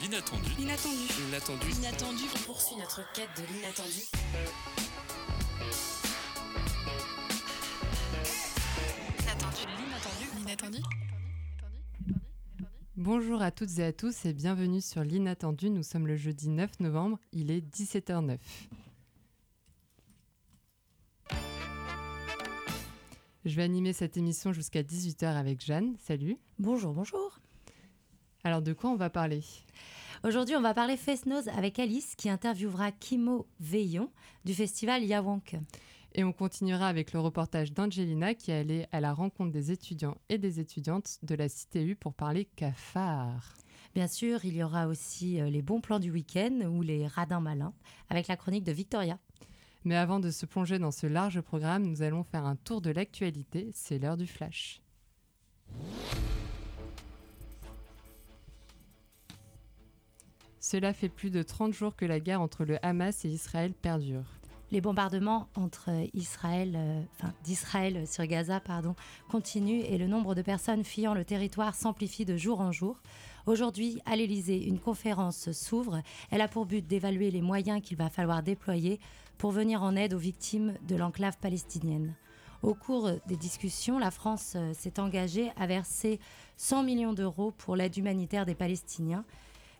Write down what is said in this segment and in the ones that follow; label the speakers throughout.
Speaker 1: L'inattendu.
Speaker 2: L'inattendu.
Speaker 1: L'inattendu.
Speaker 2: L'inattendu.
Speaker 3: On poursuit notre quête de l'inattendu.
Speaker 2: L'inattendu. L'inattendu.
Speaker 4: Bonjour à toutes et à tous et bienvenue sur l'Inattendu. Nous sommes le jeudi 9 novembre, il est 17h09. Je vais animer cette émission jusqu'à 18h avec Jeanne. Salut.
Speaker 5: Bonjour, bonjour.
Speaker 4: Alors de quoi on va parler?
Speaker 5: Aujourd'hui, on va parler Face Nose avec Alice qui interviewera Kimo Veillon du festival Yawank.
Speaker 4: Et on continuera avec le reportage d'Angelina qui est allée à la rencontre des étudiants et des étudiantes de la CTU pour parler cafard.
Speaker 5: Bien sûr, il y aura aussi euh, les bons plans du week-end ou les radins malins avec la chronique de Victoria.
Speaker 4: Mais avant de se plonger dans ce large programme, nous allons faire un tour de l'actualité. C'est l'heure du flash. Cela fait plus de 30 jours que la guerre entre le Hamas et Israël perdure.
Speaker 5: Les bombardements entre Israël, euh, d'Israël sur Gaza pardon, continuent et le nombre de personnes fuyant le territoire s'amplifie de jour en jour. Aujourd'hui, à l'Élysée, une conférence s'ouvre. Elle a pour but d'évaluer les moyens qu'il va falloir déployer pour venir en aide aux victimes de l'enclave palestinienne. Au cours des discussions, la France euh, s'est engagée à verser 100 millions d'euros pour l'aide humanitaire des Palestiniens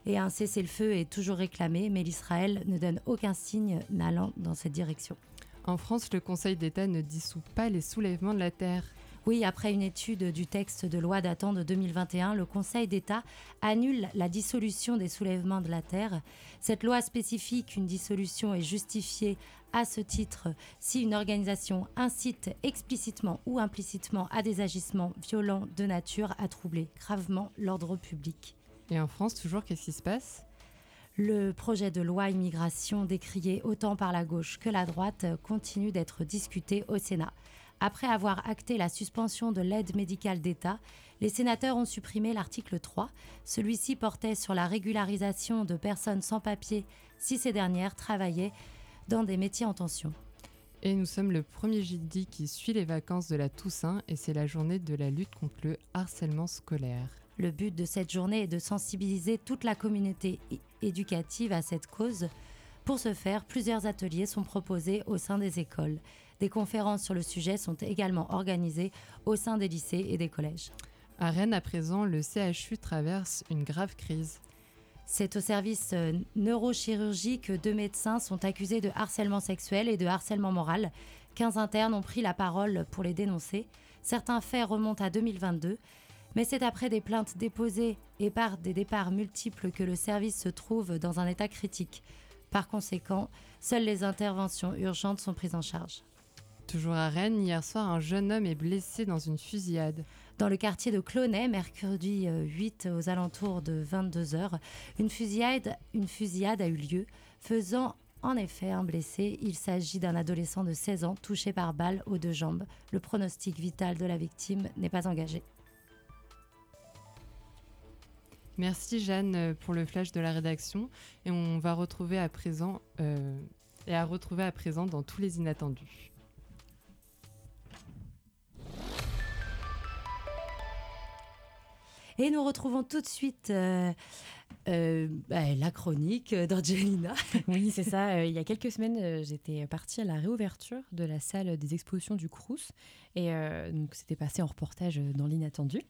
Speaker 5: et un cessez-le-feu est toujours réclamé, mais l'Israël ne donne aucun signe n'allant dans cette direction.
Speaker 4: En France, le Conseil d'État ne dissout pas les soulèvements de la terre.
Speaker 5: Oui, après une étude du texte de loi datant de 2021, le Conseil d'État annule la dissolution des soulèvements de la terre. Cette loi spécifie qu'une dissolution est justifiée à ce titre si une organisation incite explicitement ou implicitement à des agissements violents de nature à troubler gravement l'ordre public.
Speaker 4: Et en France, toujours, qu'est-ce qui se passe?
Speaker 5: Le projet de loi immigration, décrié autant par la gauche que la droite, continue d'être discuté au Sénat. Après avoir acté la suspension de l'aide médicale d'État, les sénateurs ont supprimé l'article 3. Celui-ci portait sur la régularisation de personnes sans papier si ces dernières travaillaient dans des métiers en tension.
Speaker 4: Et nous sommes le premier jeudi qui suit les vacances de la Toussaint et c'est la journée de la lutte contre le harcèlement scolaire.
Speaker 5: Le but de cette journée est de sensibiliser toute la communauté éducative à cette cause. Pour ce faire, plusieurs ateliers sont proposés au sein des écoles. Des conférences sur le sujet sont également organisées au sein des lycées et des collèges.
Speaker 4: À Rennes, à présent, le CHU traverse une grave crise.
Speaker 5: C'est au service euh, neurochirurgie que deux médecins sont accusés de harcèlement sexuel et de harcèlement moral. 15 internes ont pris la parole pour les dénoncer. Certains faits remontent à 2022. Mais c'est après des plaintes déposées et par des départs multiples que le service se trouve dans un état critique. Par conséquent, seules les interventions urgentes sont prises en charge.
Speaker 4: Toujours à Rennes, hier soir, un jeune homme est blessé dans une fusillade.
Speaker 5: Dans le quartier de Clonay, mercredi 8 aux alentours de 22h, une fusillade, une fusillade a eu lieu, faisant en effet un blessé. Il s'agit d'un adolescent de 16 ans touché par balle aux deux jambes. Le pronostic vital de la victime n'est pas engagé.
Speaker 4: Merci Jeanne pour le flash de la rédaction et on va retrouver à présent euh, et à retrouver à présent dans tous les inattendus.
Speaker 5: Et nous retrouvons tout de suite euh, euh, bah, la chronique d'Angelina.
Speaker 6: Oui, c'est ça. Euh, il y a quelques semaines, euh, j'étais partie à la réouverture de la salle des expositions du Crous. Et euh, donc, c'était passé en reportage dans l'inattendu.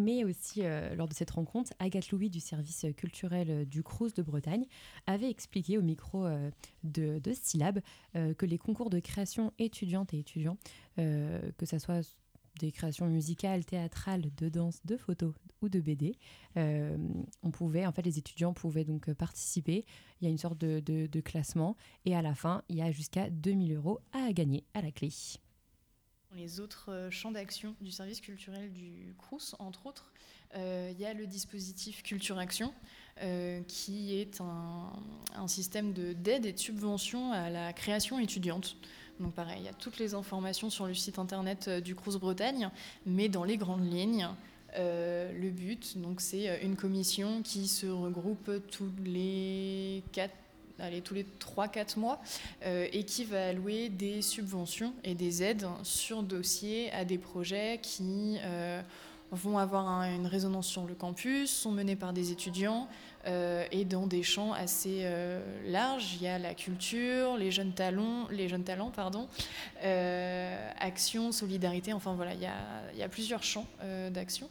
Speaker 6: Mais aussi, euh, lors de cette rencontre, Agathe Louis du service culturel du Crous de Bretagne avait expliqué au micro euh, de, de Syllab euh, que les concours de création étudiantes et étudiants, euh, que ça soit des créations musicales, théâtrales, de danse, de photos ou de BD. Euh, on pouvait, en fait, les étudiants pouvaient donc euh, participer. Il y a une sorte de, classement et à la fin, il y a jusqu'à 2000 euros à gagner à la clé.
Speaker 7: Les autres euh, champs d'action du service culturel du CRUS, entre autres, il y a le dispositif Culture Action, qui est un, un système de- d'aide et de subvention à la création étudiante. Donc pareil, il y a toutes les informations sur le site internet euh, du CRUS Bretagne, mais dans les grandes lignes, euh, le but, donc, c'est euh, une commission qui se regroupe tous les allez, tous les 3-4 mois et qui va allouer des subventions et des aides sur dossier à des projets qui vont avoir une résonance sur le campus, sont menées par des étudiants et dans des champs assez larges. Il y a la culture, les jeunes talents, les jeunes talents pardon, action, solidarité, enfin voilà, il y a, plusieurs champs d'action.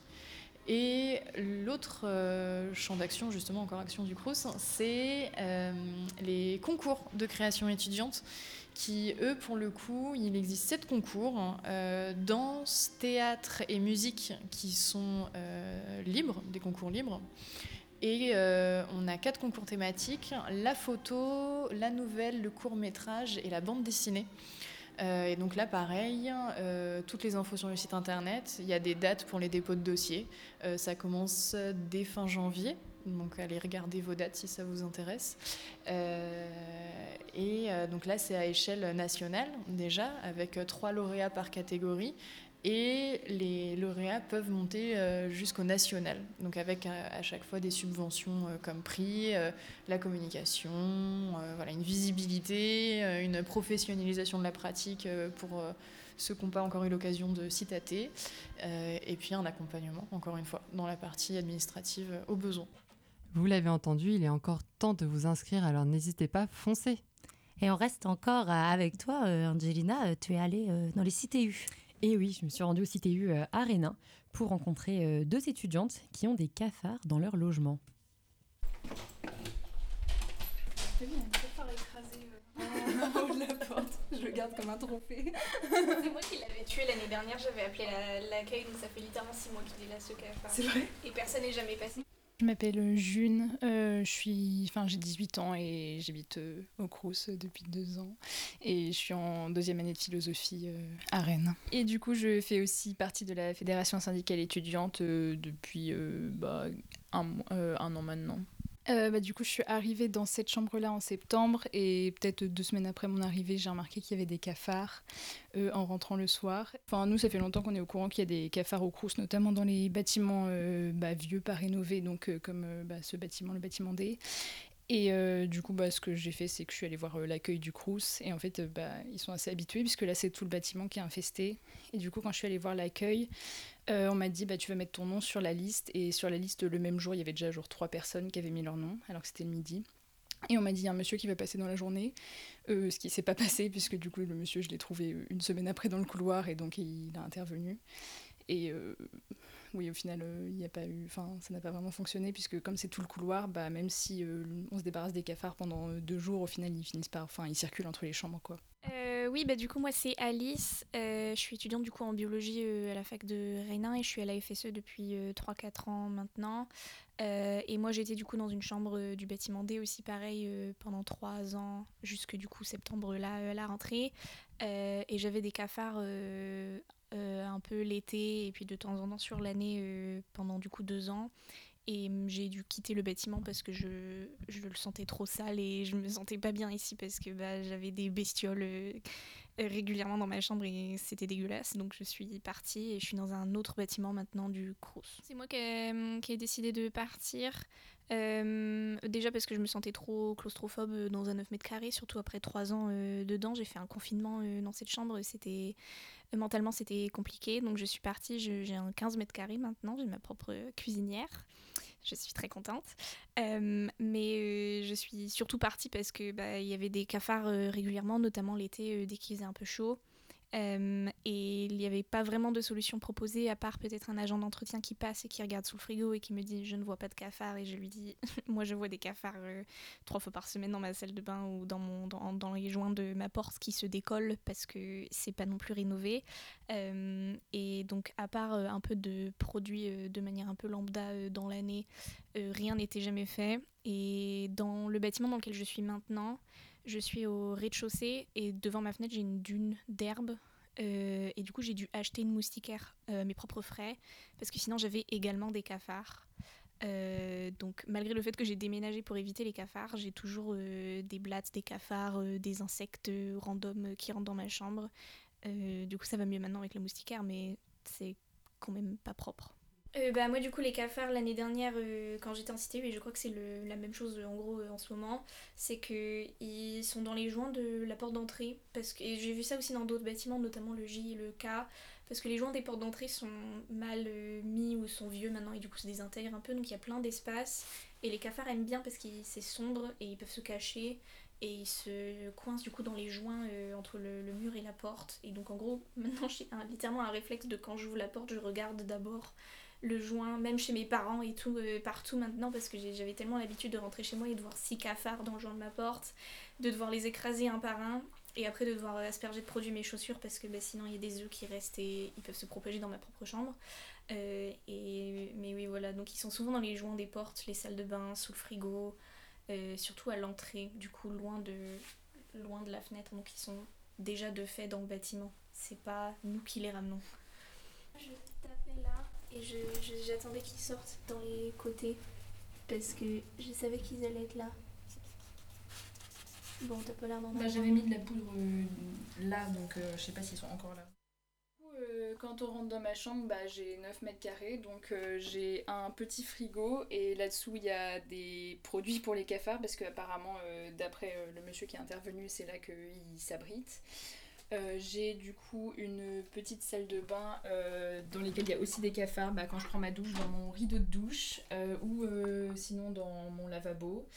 Speaker 7: Et l'autre euh, champ d'action, justement, encore action du Crous, c'est euh, les concours de création étudiante qui, eux, pour le coup, il existe sept concours, euh, danse, théâtre et musique, qui sont libres, des concours libres. Et on a quatre concours thématiques, la photo, la nouvelle, le court métrage et la bande dessinée. Euh, et donc là, pareil, euh, toutes les infos sur le site internet. Il y a des dates pour les dépôts de dossiers. Euh, ça commence dès fin janvier. Donc allez regarder vos dates si ça vous intéresse. et donc là, c'est à échelle nationale déjà, avec trois lauréats par catégorie. Et les lauréats peuvent monter euh, jusqu'au national, donc avec euh, à, chaque fois des subventions euh, comme prix, la communication, voilà, une visibilité, une professionnalisation de la pratique pour ceux qui n'ont pas encore eu l'occasion de s'y tâter, et puis un accompagnement, encore une fois, dans la partie administrative au besoin.
Speaker 4: Vous l'avez entendu, il est encore temps de vous inscrire, alors n'hésitez pas, foncez.
Speaker 5: Et on reste encore avec toi, Angelina, tu es allée dans les CTU.
Speaker 6: Et oui, je me suis rendue au CTU euh, à Rénin pour rencontrer euh, deux étudiantes qui ont des cafards dans leur logement.
Speaker 1: Un cafard écrasé euh, en haut de la porte. Je le garde comme un trophée.
Speaker 2: C'est moi qui l'avais tué l'année dernière. J'avais appelé l'accueil, donc ça fait littéralement six mois qu'il est là ce cafard.
Speaker 1: C'est vrai?
Speaker 2: Et personne n'est jamais passé.
Speaker 8: Je m'appelle June, euh, je suis, enfin j'ai 18 ans et j'habite euh, au Crous depuis deux ans et je suis en deuxième année de philosophie euh, à Rennes. Et du coup je fais aussi partie de la fédération syndicale étudiante depuis bah, un, un an maintenant. Euh, bah, du coup, je suis arrivée dans cette chambre-là en septembre et peut-être deux semaines après mon arrivée, j'ai remarqué qu'il y avait des cafards euh, en rentrant le soir. Enfin, nous, ça fait longtemps qu'on est au courant qu'il y a des cafards au Crous, notamment dans les bâtiments euh, bah, vieux, pas rénovés, donc comme bah, ce bâtiment, le bâtiment D. Et du coup, bah, ce que j'ai fait, c'est que je suis allée voir l'accueil du Crous. Et en fait, bah, ils sont assez habitués, puisque là, c'est tout le bâtiment qui est infesté. Et du coup, quand je suis allée voir l'accueil, euh, on m'a dit bah tu vas mettre ton nom sur la liste et sur la liste le même jour il y avait déjà trois personnes qui avaient mis leur nom alors que c'était le midi. Et on m'a dit il y a un monsieur qui va passer dans la journée, euh, ce qui s'est pas passé puisque du coup le monsieur je l'ai trouvé une semaine après dans le couloir et donc il a intervenu. Et euh, oui, au final, il n'y a pas eu, enfin, ça n'a pas vraiment fonctionné puisque comme c'est tout le couloir, bah, même si on se débarrasse des cafards pendant deux jours, au final, ils finissent par, enfin, ils circulent entre les chambres, quoi.
Speaker 2: Euh, oui, bah, du coup, moi, c'est Alice. Euh, je suis étudiante du coup en biologie euh, à la fac de Rénin et je suis à la FSE depuis 3-4 ans maintenant. et moi, j'étais du coup dans une chambre du bâtiment D aussi, pareil, pendant 3 ans, jusque du coup septembre là, à la rentrée. et j'avais des cafards un peu l'été et puis de temps en temps sur l'année pendant du coup 2 ans. Et j'ai dû quitter le bâtiment parce que je, je, le sentais trop sale et je me sentais pas bien ici parce que bah, j'avais des bestioles euh, régulièrement dans ma chambre et c'était dégueulasse. Donc je suis partie et je suis dans un autre bâtiment maintenant du Crous. C'est moi qui ai, ai, décidé de partir. Euh, déjà parce que je me sentais trop claustrophobe dans un 9 mètres carrés, surtout après 3 ans euh, dedans. J'ai fait un confinement dans cette chambre. C'était mentalement c'était compliqué donc je suis partie j'ai un 15 mètres carrés maintenant j'ai ma propre cuisinière je suis très contente. Euh, mais euh, je suis surtout partie parce que bah, y avait des cafards euh, régulièrement, notamment l'été dès qu'il faisait un peu chaud. Euh, et il n'y avait pas vraiment de solution proposée à part peut-être un agent d'entretien qui passe et qui regarde sous le frigo et qui me dit je ne vois pas de cafards et je lui dis moi je vois des cafards euh, trois fois par semaine dans ma salle de bain ou dans, mon, dans, dans, les joints de ma porte qui se décollent parce que c'est pas non plus rénové. Euh, et donc à part un peu de produits de manière un peu lambda dans l'année, rien n'était jamais fait. Et dans le bâtiment dans lequel je suis maintenant, je suis au rez-de-chaussée et devant ma fenêtre, j'ai une dune d'herbe. Euh, et du coup, j'ai dû acheter une moustiquaire euh, mes propres frais parce que sinon, j'avais également des cafards. Euh, donc, malgré le fait que j'ai déménagé pour éviter les cafards, j'ai toujours des blattes, des cafards, des insectes random qui rentrent dans ma chambre. du coup, ça va mieux maintenant avec la moustiquaire, mais c'est quand même pas propre. Euh, bah, moi, du coup, les cafards, l'année dernière, euh, quand j'étais en cité, et je crois que c'est la même chose en gros euh, en ce moment, c'est qu'ils sont dans les joints de la porte d'entrée. Parce que j'ai vu ça aussi dans d'autres bâtiments, notamment le J et le K. parce que les joints des portes d'entrée sont mal euh, mis ou sont vieux maintenant et du coup se désintègrent un peu donc il y a plein d'espace et les cafards aiment bien parce que c'est sombre et ils peuvent se cacher et ils se coincent du coup dans les joints euh, entre le, mur et la porte et donc en gros maintenant j'ai littéralement un réflexe de quand j'ouvre la porte je regarde d'abord le joint même chez mes parents et tout euh, partout maintenant parce que j'avais tellement l'habitude de rentrer chez moi et de voir six cafards dans le joint de ma porte de devoir les écraser un par un et après de devoir asperger de produits mes chaussures parce que bah, sinon il y a des œufs qui restent et ils peuvent se propager dans ma propre chambre. Euh, et, mais oui voilà, donc ils sont souvent dans les joints des portes, les salles de bain, sous le frigo, euh, surtout à l'entrée, du coup loin de, loin de la fenêtre, donc ils sont déjà de fait dans le bâtiment. C'est pas nous qui les ramenons. Je là et j'attendais qu'ils sortent dans les côtés parce que je savais qu'ils allaient être là. Bon, t'as pas l'air d'en
Speaker 1: bah, J'avais mis de la poudre euh, là, donc euh, je sais pas s'ils sont encore là.
Speaker 8: Euh, quand on rentre dans ma chambre, bah, j'ai 9 mètres carrés, donc j'ai un petit frigo et là-dessous il y a des produits pour les cafards parce qu'apparemment, d'après le monsieur qui est intervenu, c'est là qu'ils s'abritent. J'ai du coup une petite salle de bain dans laquelle il y a aussi des cafards bah, quand je prends ma douche dans mon rideau de douche ou sinon dans mon lavabo.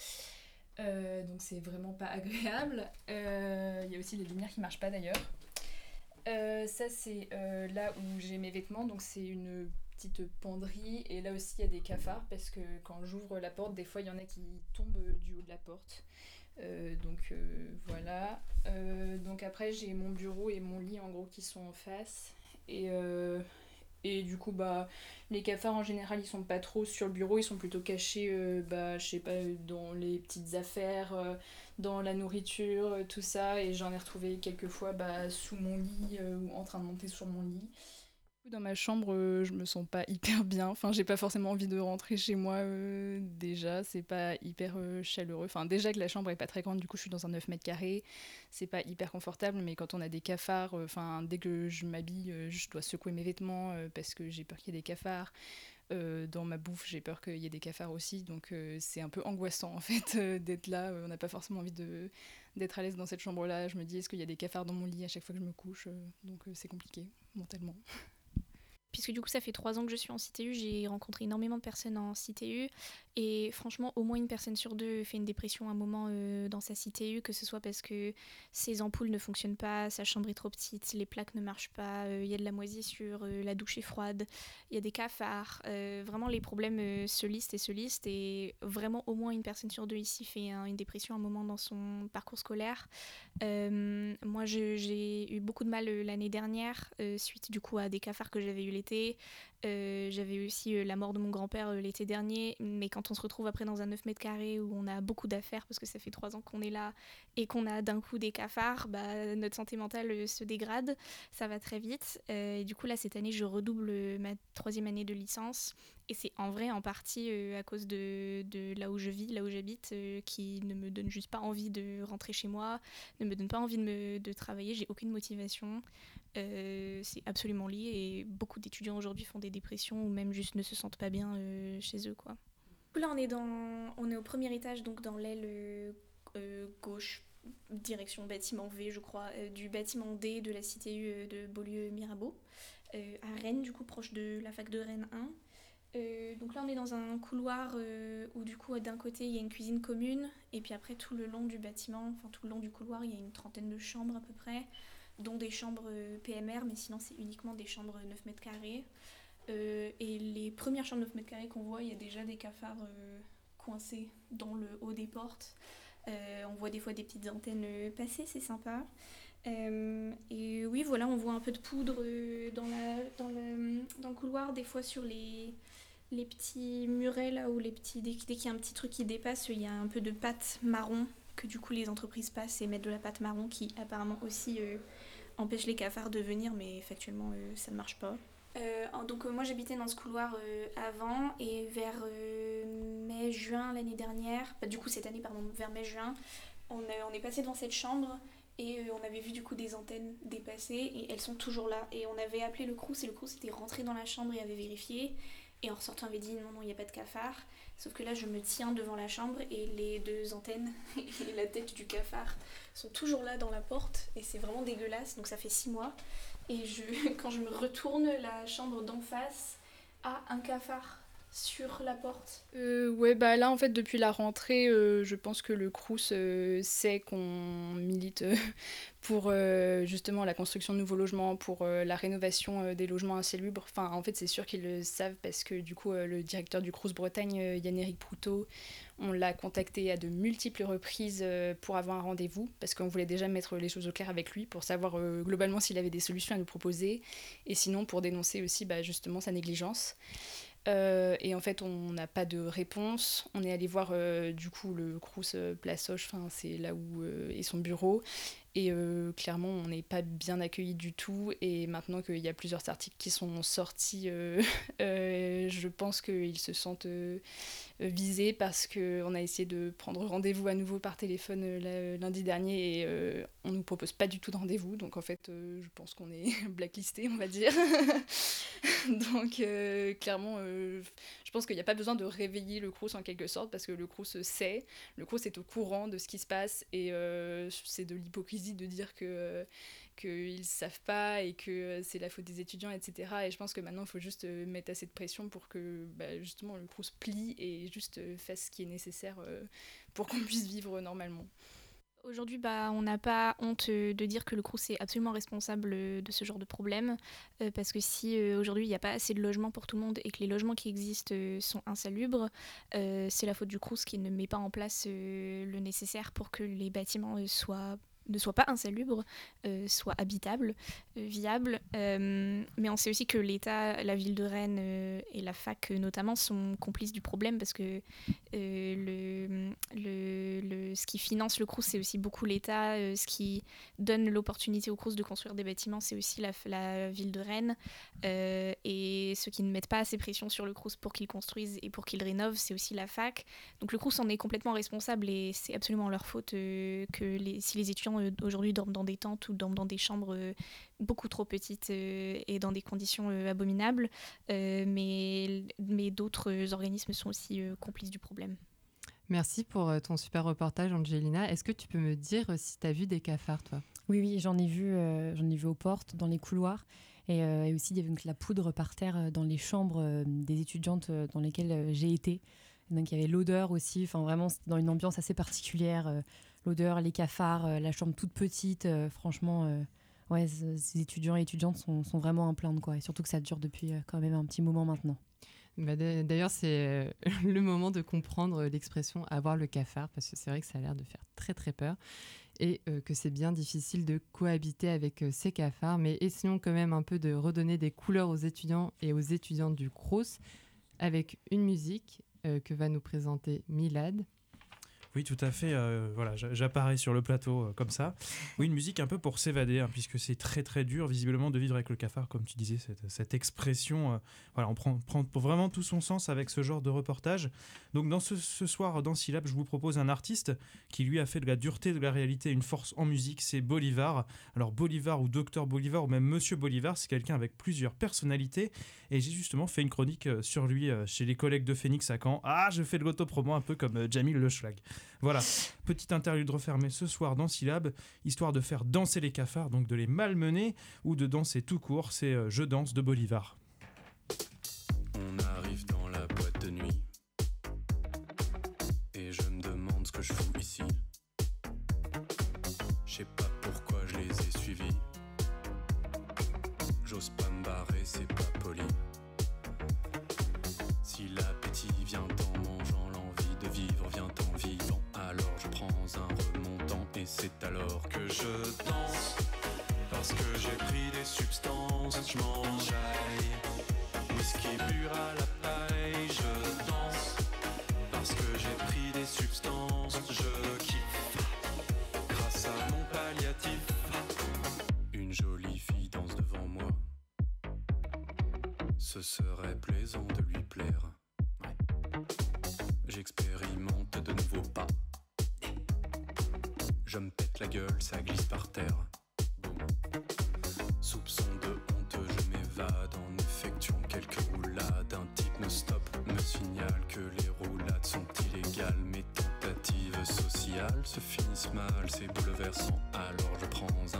Speaker 8: Euh, donc c'est vraiment pas agréable. Euh, il y a aussi les lumières qui marchent pas d'ailleurs. Euh, ça c'est là où j'ai mes vêtements, donc c'est une petite penderie et là aussi il y a des cafards parce que quand j'ouvre la porte, des fois il y en a qui tombent du haut de la porte. Donc voilà. donc après j'ai mon bureau et mon lit en gros qui sont en face. Et du coup, bah, les cafards en général, ils sont pas trop sur le bureau, ils sont plutôt cachés, euh, bah, je sais pas, dans les petites affaires, euh, dans la nourriture, euh, tout ça. Et j'en ai retrouvé quelques fois bah, sous mon lit ou en train de monter sur mon lit.
Speaker 9: Dans ma chambre, euh, je me sens pas hyper bien. Enfin, j'ai pas forcément envie de rentrer chez moi euh, déjà. C'est pas hyper euh, chaleureux. Enfin, déjà que la chambre est pas très grande, du coup, je suis dans un 9 mètres carrés. C'est pas hyper confortable, mais quand on a des cafards, enfin, dès que je m'habille, je dois secouer mes vêtements parce que j'ai peur qu'il y ait des cafards. dans ma bouffe, j'ai peur qu'il y ait des cafards aussi. Donc, c'est un peu angoissant en fait d'être là. on n'a pas forcément envie d'être à l'aise dans cette chambre-là. Je me dis, est-ce qu'il y a des cafards dans mon lit à chaque fois que je me couche Donc, c'est compliqué mentalement
Speaker 2: puisque du coup ça fait trois ans que je suis en CTU, j'ai rencontré énormément de personnes en CTU et franchement au moins une personne sur deux fait une dépression à un moment euh, dans sa CTU, que ce soit parce que ses ampoules ne fonctionnent pas, sa chambre est trop petite, les plaques ne marchent pas, euh, il y a de la moisissure, euh, la douche est froide, il y a des cafards, vraiment les problèmes se listent et se listent. Et vraiment au moins une personne sur deux ici fait une dépression à un moment dans son parcours scolaire. moi j'ai eu beaucoup de mal l'année dernière suite du coup à des cafards que j'avais eu euh, j'avais aussi euh, la mort de mon grand-père euh, l'été dernier, mais quand on se retrouve après dans un 9 mètres carrés où on a beaucoup d'affaires parce que ça fait trois ans qu'on est là et qu'on a d'un coup des cafards, bah, notre santé mentale se dégrade, ça va très vite. et du coup là cette année je redouble ma troisième année de licence. Et c'est en vrai en partie à cause de, de, là où je vis, là où j'habite, qui ne me donne juste pas envie de rentrer chez moi, ne me donne pas envie de, me, de travailler, j'ai aucune motivation. Euh, c'est absolument lié et beaucoup d'étudiants aujourd'hui font des dépressions ou même juste ne se sentent pas bien euh, chez eux quoi. Là on est dans on est au premier étage donc dans l'aile euh, gauche direction bâtiment V je crois du bâtiment D de la CTU de Beaulieu Mirabeau à Rennes du coup proche de la fac de Rennes 1. donc là on est dans un couloir où du coup d'un côté il y a une cuisine commune et puis après tout le long du bâtiment, enfin tout le long du couloir il y a une trentaine de chambres à peu près dont des chambres euh, PMR, mais sinon c'est uniquement des chambres 9 mètres carrés. Euh, et les premières chambres 9 mètres carrés qu'on voit, il y a déjà des cafards euh, coincés dans le haut des portes. on voit des fois des petites antennes passer, c'est sympa. et oui, voilà, on voit un peu de poudre dans, la, dans, le, dans le couloir, des fois sur les, les petits murets là où les petits, dès, dès qu'il y a un petit truc qui dépasse, il y a un peu de pâte marron que du coup les entreprises passent et mettent de la pâte marron qui apparemment aussi empêche les cafards de venir, mais factuellement euh, ça ne marche pas. Euh, donc euh, moi j'habitais dans ce couloir avant et vers mai-juin l'année dernière, bah, du coup cette année pardon, vers mai-juin, on, on, est passé devant cette chambre et on avait vu du coup des antennes dépasser et elles sont toujours là. Et on avait appelé le Crous et le Crous était rentré dans la chambre et avait vérifié. Et en ressortant, on avait dit non, non, il n'y a pas de cafard. Sauf que là, je me tiens devant la chambre et les deux antennes et la tête du cafard sont toujours là dans la porte. Et c'est vraiment dégueulasse. Donc ça fait six mois. et je, quand je me retourne, la chambre d'en face a un cafard sur la porte?
Speaker 8: Euh, Ouais, bah là en fait depuis la rentrée, euh, je pense que le Crous euh, sait qu'on milite euh, pour justement la construction de nouveaux logements, pour la rénovation des logements insalubres. Enfin en fait c'est sûr qu'ils le savent parce que du coup le directeur du Crous Bretagne, Yann-Éric Proutot, on l'a contacté à de multiples reprises pour avoir un rendez-vous parce qu'on voulait déjà mettre les choses au clair avec lui pour savoir globalement s'il avait des solutions à nous proposer et sinon pour dénoncer aussi bah, justement sa négligence. Euh, et en fait, on n'a pas de réponse. On est allé voir euh, du coup le Crous euh, Place Hoche, c'est là où est son bureau. Et clairement, on n'est pas bien accueilli du tout. Et maintenant qu'il y a plusieurs articles qui sont sortis, je pense qu'ils se sentent visés parce qu'on a essayé de prendre rendez-vous à nouveau par téléphone lundi dernier et on ne nous propose pas du tout de rendez-vous. Donc en fait, je pense qu'on est blacklisté, on va dire. Donc clairement, je pense qu'il n'y a pas besoin de réveiller le Crous en quelque sorte parce que le Crous sait, le Crous est au courant de ce qui se passe et c'est de l'hypocrisie de dire que euh, qu'ils ne savent pas et que c'est la faute des étudiants, etc. Et je pense que maintenant, il faut juste euh, mettre assez de pression pour que bah, justement le Crous plie et juste euh, fasse ce qui est nécessaire pour qu'on puisse vivre normalement.
Speaker 2: Aujourd'hui, bah, on n'a pas honte de dire que le Crous est absolument responsable de ce genre de problème, parce que si aujourd'hui il n'y a pas assez de logements pour tout le monde et que les logements qui existent sont insalubres, c'est la faute du Crous qui ne met pas en place le nécessaire pour que les bâtiments soient ne soit pas insalubre, euh, soit habitable, euh, viable. Euh, mais on sait aussi que l'État, la ville de Rennes et la fac notamment sont complices du problème parce que le, le, ce qui finance le CRUS, c'est aussi beaucoup l'État. ce qui donne l'opportunité au CRUS de construire des bâtiments, c'est aussi la, ville de Rennes. et ceux qui ne mettent pas assez pression sur le CRUS pour qu'il construise et pour qu'il rénove, c'est aussi la fac. Donc le CRUS en est complètement responsable et c'est absolument leur faute que si les étudiants euh, aujourd'hui dorment dans des tentes ou dorment dans des chambres euh, beaucoup trop petites euh, et dans des conditions abominables. mais mais d'autres organismes sont aussi complices du problème.
Speaker 4: Merci pour ton super reportage, Angelina. Est-ce que tu peux me dire si tu as vu des cafards, toi?
Speaker 6: Oui, oui, j'en ai vu, j'en ai vu aux portes, dans les couloirs. Et, aussi, il y avait donc la poudre par terre dans les chambres des étudiantes dans lesquelles j'ai été. Donc, il y avait l'odeur aussi. Enfin, vraiment, dans une ambiance assez particulière l'odeur, les cafards, euh, la chambre toute petite. Euh, franchement, euh, ouais, ces étudiants et étudiantes sont, sont, vraiment en plainte, quoi. Et surtout que ça dure depuis quand même un petit moment maintenant.
Speaker 4: Bah, d'ailleurs, c'est le moment de comprendre l'expression avoir le cafard, parce que c'est vrai que ça a l'air de faire très très peur et que c'est bien difficile de cohabiter avec ces cafards. Mais essayons quand même un peu de redonner des couleurs aux étudiants et aux étudiantes du CROSS avec une musique que va nous présenter Milad.
Speaker 10: Oui, tout à fait. Euh, voilà, j'apparais sur le plateau euh, comme ça. Oui, une musique un peu pour s'évader, hein, puisque c'est très très dur visiblement de vivre avec le cafard, comme tu disais, cette, expression. Euh, voilà, on prend, prend, vraiment tout son sens avec ce genre de reportage. Donc dans ce, soir, dans Syllab, je vous propose un artiste qui lui a fait de la dureté de la réalité une force en musique, c'est Bolivar. Alors Bolivar ou Docteur Bolivar ou même Monsieur Bolivar, c'est quelqu'un avec plusieurs personnalités. Et j'ai justement fait une chronique sur lui chez les collègues de Phoenix à Caen. Ah, je fais de l'autopromo un peu comme Jamil Le Schlag. Voilà, petite interlude refermée ce soir dans Syllab, histoire de faire danser les cafards, donc de les malmener ou de danser tout court, c'est euh, Je danse de Bolivar.
Speaker 11: On arrive dans la c'est alors que je danse. Parce que j'ai pris des substances, je m'enjaille. Whisky pur à la paille, je danse. Parce que j'ai pris des substances, je kiffe. Grâce à mon palliatif, une jolie fille danse devant moi. Ce serait plaisant Je me pète la gueule, ça glisse par terre. Soupçon de honte, je m'évade en effectuant quelques roulades. Un type me stoppe, me signale que les roulades sont illégales. Mes tentatives sociales se finissent mal, c'est bouleversant. Alors je prends un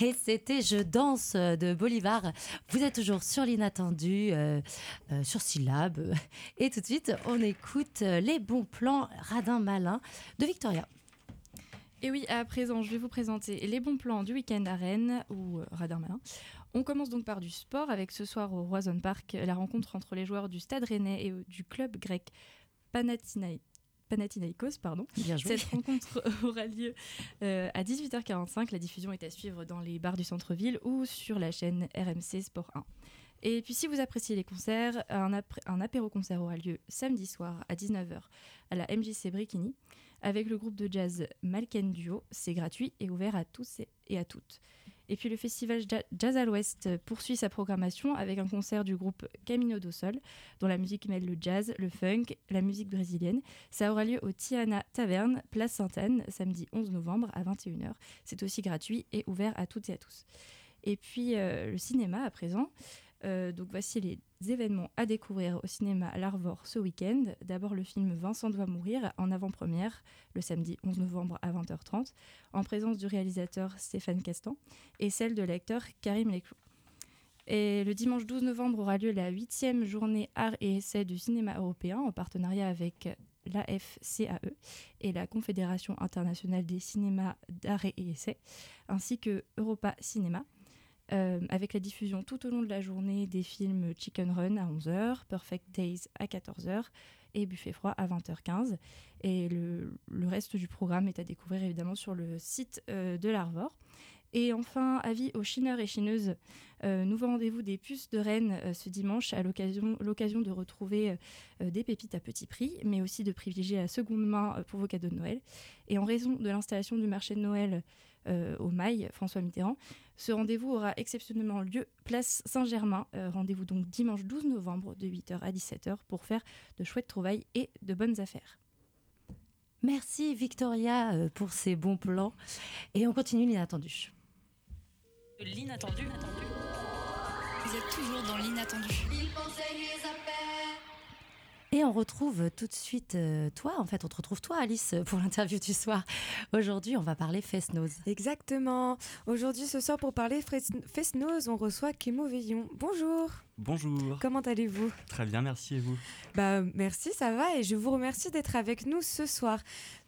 Speaker 11: Et
Speaker 5: c'était Je danse de Bolivar. Vous êtes toujours sur l'inattendu, euh, euh, sur Syllab. Et tout de suite, on écoute euh, les bons plans radins malins de Victoria.
Speaker 12: Et oui, à présent, je vais vous présenter les bons plans du week-end à Rennes ou euh, Radar Malin. On commence donc par du sport avec ce soir au Roison Park la rencontre entre les joueurs du Stade Rennais et du club grec Panathinaï- Panathinaïkos. Pardon.
Speaker 5: Bien joué.
Speaker 12: Cette rencontre aura lieu euh, à 18h45. La diffusion est à suivre dans les bars du centre-ville ou sur la chaîne RMC Sport 1. Et puis si vous appréciez les concerts, un, apéro-concert aura lieu samedi soir à 19h à la MJC Brikini avec le groupe de jazz Malken Duo. C'est gratuit et ouvert à tous et à toutes. Et puis le festival Ja- Jazz à l'Ouest poursuit sa programmation avec un concert du groupe Camino do Sol, dont la musique mêle le jazz, le funk, la musique brésilienne. Ça aura lieu au Tiana Taverne, place Sainte-Anne, samedi 11 novembre à 21h. C'est aussi gratuit et ouvert à toutes et à tous. Et puis euh, le cinéma à présent. Euh, donc voici les événements à découvrir au cinéma L'Arvor ce week-end. D'abord le film Vincent doit mourir en avant-première le samedi 11 novembre à 20h30 en présence du réalisateur Stéphane Castan et celle de l'acteur Karim Leclou. Et le dimanche 12 novembre aura lieu la huitième journée art et essai du cinéma européen en partenariat avec l'AFCAE et la Confédération internationale des cinémas d'art et essai, ainsi que Europa Cinéma. Euh, avec la diffusion tout au long de la journée des films Chicken Run à 11h, Perfect Days à 14h et Buffet froid à 20h15. Et le, reste du programme est à découvrir évidemment sur le site euh, de l'Arvor. Et enfin, avis aux chineurs et chineuses, euh, nouveau rendez-vous des puces de Rennes ce dimanche à l'occasion de retrouver des pépites à petit prix, mais aussi de privilégier la seconde main pour vos cadeaux de Noël. Et en raison de l'installation du marché de Noël euh, au Mail, François Mitterrand, ce rendez-vous aura exceptionnellement lieu place Saint-Germain. Euh, rendez-vous donc dimanche 12 novembre de 8h à 17h pour faire de chouettes trouvailles et de bonnes affaires.
Speaker 5: Merci Victoria euh, pour ces bons plans. Et on continue l'inattendu.
Speaker 3: L'inattendu.
Speaker 2: Vous êtes toujours dans l'inattendu.
Speaker 5: Et on retrouve tout de suite euh, toi, en fait, on te retrouve toi, Alice, pour l'interview du soir. Aujourd'hui, on va parler Fest-Nose.
Speaker 13: Exactement. Aujourd'hui, ce soir, pour parler Fres- Fest-Nose, on reçoit Kémo Veillon. Bonjour.
Speaker 14: Bonjour.
Speaker 13: Comment allez-vous?
Speaker 14: Très bien, merci et vous?
Speaker 13: Bah merci, ça va et je vous remercie d'être avec nous ce soir.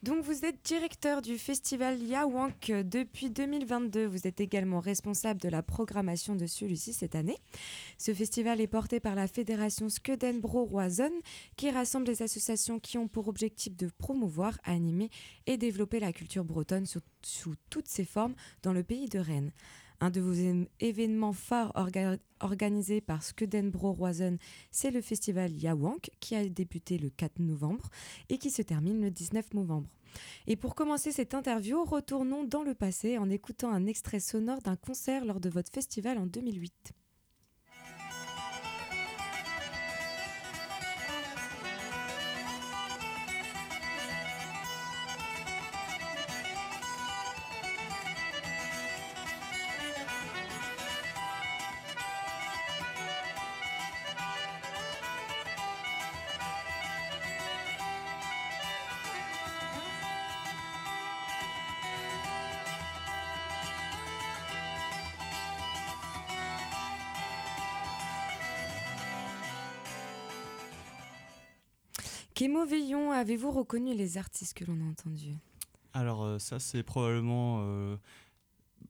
Speaker 13: Donc vous êtes directeur du festival Yawank depuis 2022. Vous êtes également responsable de la programmation de celui-ci cette année. Ce festival est porté par la fédération Skedenbro Roison qui rassemble les associations qui ont pour objectif de promouvoir, animer et développer la culture bretonne sous, sous toutes ses formes dans le pays de Rennes. Un de vos événements phares orga- organisés par Skedenbro Roison, c'est le festival Yawank qui a débuté le 4 novembre et qui se termine le 19 novembre. Et pour commencer cette interview, retournons dans le passé en écoutant un extrait sonore d'un concert lors de votre festival en 2008. Veillon, avez-vous reconnu les artistes que l'on a entendus?
Speaker 14: Alors euh, ça c'est probablement... euh,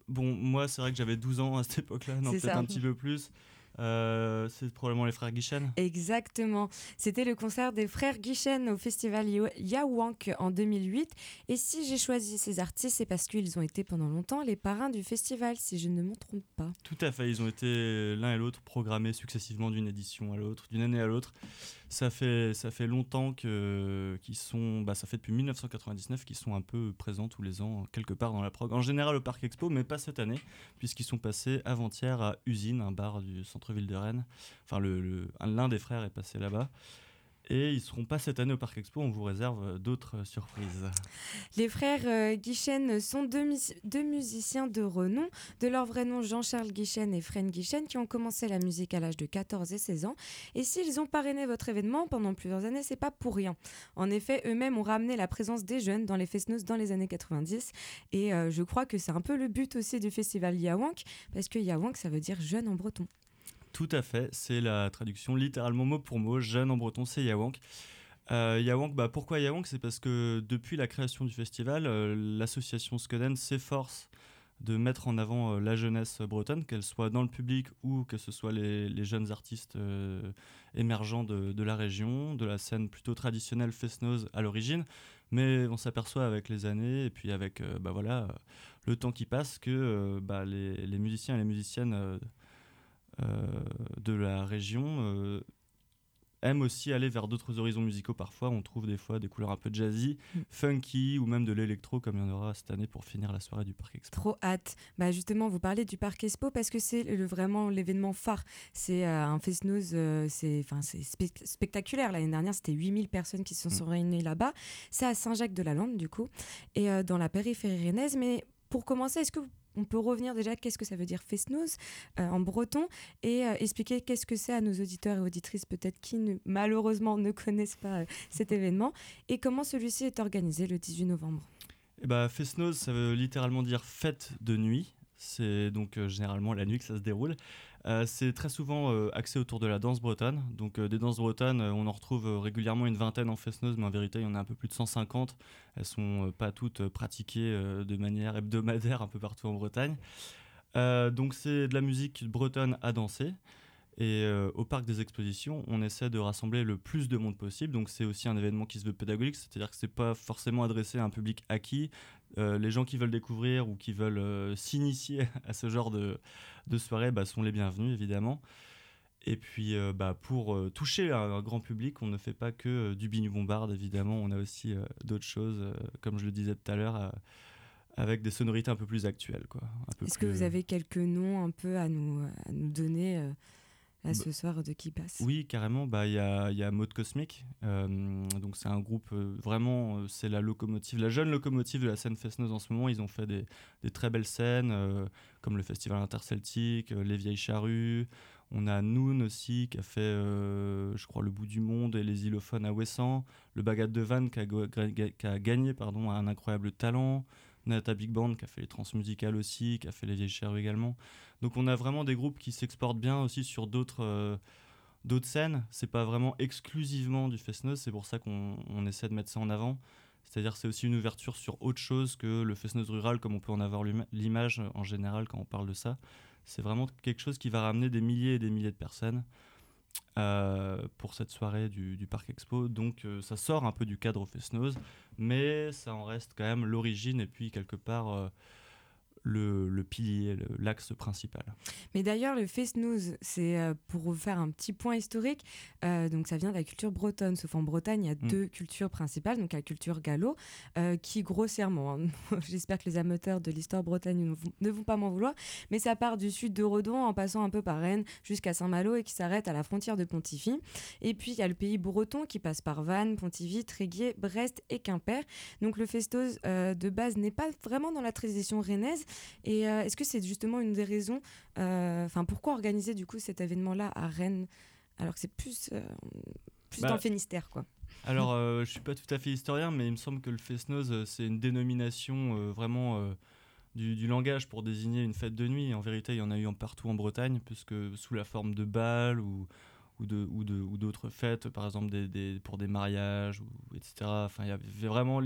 Speaker 14: Bon, moi c'est vrai que j'avais 12 ans à cette époque-là, non peut-être un petit peu plus. Euh, c'est probablement les frères Guichen.
Speaker 13: Exactement. C'était le concert des frères Guichen au festival Yawank en 2008. Et si j'ai choisi ces artistes, c'est parce qu'ils ont été pendant longtemps les parrains du festival, si je ne me trompe pas.
Speaker 14: Tout à fait, ils ont été l'un et l'autre programmés successivement d'une édition à l'autre, d'une année à l'autre. Ça fait, ça fait longtemps que, qu'ils sont, bah, ça fait depuis 1999 qu'ils sont un peu présents tous les ans quelque part dans la prog. En général au Parc Expo, mais pas cette année, puisqu'ils sont passés avant-hier à Usine, un bar du centre-ville de Rennes. Enfin, le, le- un- l'un des frères est passé là-bas. Et ils seront pas cette année au Parc Expo, on vous réserve euh, d'autres surprises.
Speaker 13: Les frères euh, Guichen sont deux, mus- deux musiciens de renom, de leur vrai nom Jean-Charles Guichen et Fren Guichen, qui ont commencé la musique à l'âge de 14 et 16 ans. Et s'ils ont parrainé votre événement pendant plusieurs années, c'est pas pour rien. En effet, eux-mêmes ont ramené la présence des jeunes dans les Festnos dans les années 90. Et euh, je crois que c'est un peu le but aussi du festival Yawank, parce que Yawank, ça veut dire jeune en breton.
Speaker 14: Tout à fait, c'est la traduction littéralement mot pour mot. Jeune en breton, c'est Yawank. Euh, Yawank, bah, pourquoi Yawank C'est parce que depuis la création du festival, euh, l'association Skoden s'efforce de mettre en avant euh, la jeunesse bretonne, qu'elle soit dans le public ou que ce soit les, jeunes artistes euh, émergents de, la région, de la scène plutôt traditionnelle festnose à l'origine. Mais on s'aperçoit avec les années et puis avec bah, voilà, le temps qui passe que bah, les, musiciens et les musiciennes de la région euh, aiment aussi aller vers d'autres horizons musicaux parfois. On trouve des fois des couleurs un peu jazzy, funky ou même de l'électro comme il y en aura cette année pour finir la soirée du Parc Expo.
Speaker 13: Trop hâte. Bah justement, vous parlez du Parc Expo parce que c'est le- vraiment l'événement phare. C'est euh, un fest-noz, euh, c'est enfin, c'est spec- spectaculaire. L'année dernière, c'était 8000 personnes qui se sont réunies là-bas. C'est à Saint-Jacques-de-la-Lande, du coup, et euh, dans la périphérie rennaise. Mais pour commencer, est-ce que vous- on peut revenir déjà qu'est-ce que ça veut dire fest-noz euh, en breton et euh, expliquer qu'est-ce que c'est à nos auditeurs et auditrices peut-être qui malheureusement ne connaissent pas euh, cet événement et comment celui-ci est organisé le 18 novembre?
Speaker 14: Et bah, Festnoz, ça veut littéralement dire fête de nuit. C'est donc généralement la nuit que ça se déroule. Euh, c'est très souvent euh, axé autour de la danse bretonne. Donc euh, des danses bretonnes, on en retrouve régulièrement une vingtaine en Festnoz, mais en vérité, il y en a un peu plus de 150. Elles sont pas toutes pratiquées de manière hebdomadaire un peu partout en Bretagne. Donc c'est de la musique bretonne à danser. Et au parc des expositions, on essaie de rassembler le plus de monde possible. Donc c'est aussi un événement qui se veut pédagogique, c'est-à-dire que c'est pas forcément adressé à un public acquis. Euh, les gens qui veulent découvrir ou qui veulent euh, s'initier à ce genre de, de soirée bah, sont les bienvenus évidemment. Et puis euh, bah, pour toucher un, un grand public, on ne fait pas que du bignou bombarde évidemment, on a aussi d'autres choses, comme je le disais tout à l'heure, avec des sonorités un peu plus actuelles.
Speaker 13: Est-ce que vous avez quelques noms un peu à nous, à nous donner à ce soir de qui passe
Speaker 14: Oui, carrément. Bah, Il y a, y a Mode Cosmic. euh, donc, c'est un groupe euh, vraiment, euh, c'est la locomotive, la jeune locomotive de la scène festneuse en ce moment. Ils ont fait des, des très belles scènes, euh, comme le Festival Interceltique, Les Vieilles Charrues. On a Noon aussi, qui a fait, je crois, Le Bout du Monde et Les Illophones à Ouessant. Le Bagat de Vannes, qui a, qui a gagné pardon, un incroyable talent. Nata Big Band, qui a fait les transmusicales aussi, qui a fait Les Vieilles Charrues également. Donc on a vraiment des groupes qui s'exportent bien aussi sur d'autres euh, d'autres scènes. C'est pas vraiment exclusivement du fest-noz, c'est pour ça qu'on on essaie de mettre ça en avant. C'est-à-dire c'est aussi une ouverture sur autre chose que le fest-noz rural, comme on peut en avoir l'ima- l'image en général quand on parle de ça. C'est vraiment quelque chose qui va ramener des milliers et des milliers de personnes pour cette soirée du, du Parc Expo. Donc euh, ça sort un peu du cadre fest-noz, mais ça en reste quand même l'origine et puis quelque part euh, le, le pilier, l'axe principal.
Speaker 13: Mais d'ailleurs, le Fest-Noz, c'est euh, pour vous faire un petit point historique. euh, donc, ça vient de la culture bretonne. Sauf en Bretagne, il y a
Speaker 14: Mm.
Speaker 13: deux cultures principales. Donc, la culture gallo, euh, qui grossièrement, hein, j'espère que les amateurs de l'histoire bretonne ne vont, pas m'en vouloir, mais ça part du sud de Redon en passant un peu par Rennes jusqu'à Saint-Malo et qui s'arrête à la frontière de Pontivy. Et puis, il y a le pays breton qui passe par Vannes, Pontivy, Tréguier, Brest et Quimper. Donc, le Festoz euh, de base n'est pas vraiment dans la tradition rennaise. Et euh, est-ce que c'est justement une des raisons euh, Enfin, pourquoi organiser du coup cet événement-là à Rennes alors que c'est plus, euh, plus
Speaker 14: Bah,
Speaker 13: dans le Finistère, quoi?
Speaker 14: Alors, euh, je suis pas tout à fait historien, mais il me semble que le fest-noz, euh, c'est une dénomination vraiment du, du langage pour désigner une fête de nuit. En vérité, il y en a eu partout en Bretagne, puisque sous la forme de bal ou ou de ou de ou d'autres fêtes, par exemple des, des, pour des mariages, ou, etc. Enfin, il y avait vraiment